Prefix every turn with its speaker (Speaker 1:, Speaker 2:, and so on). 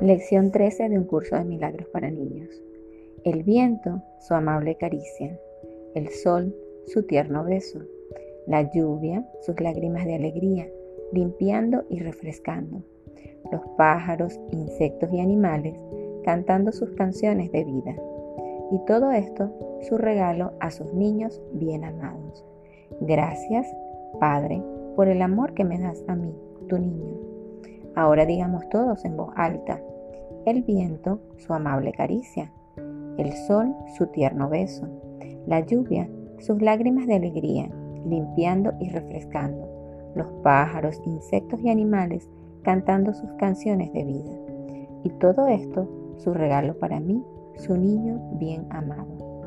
Speaker 1: Lección 13 de un curso de milagros para niños. El viento, su amable caricia. El sol, su tierno beso. La lluvia, sus lágrimas de alegría, limpiando y refrescando. Los pájaros, insectos y animales cantando sus canciones de vida. Y todo esto su regalo a sus niños bien amados. Gracias, Padre, por el amor que me das a mí, tu niño. Ahora digamos todos en voz alta, el viento su amable caricia, el sol su tierno beso, la lluvia sus lágrimas de alegría, limpiando y refrescando, los pájaros, insectos y animales cantando sus canciones de vida. Y todo esto su regalo para mí, su niño bien amado.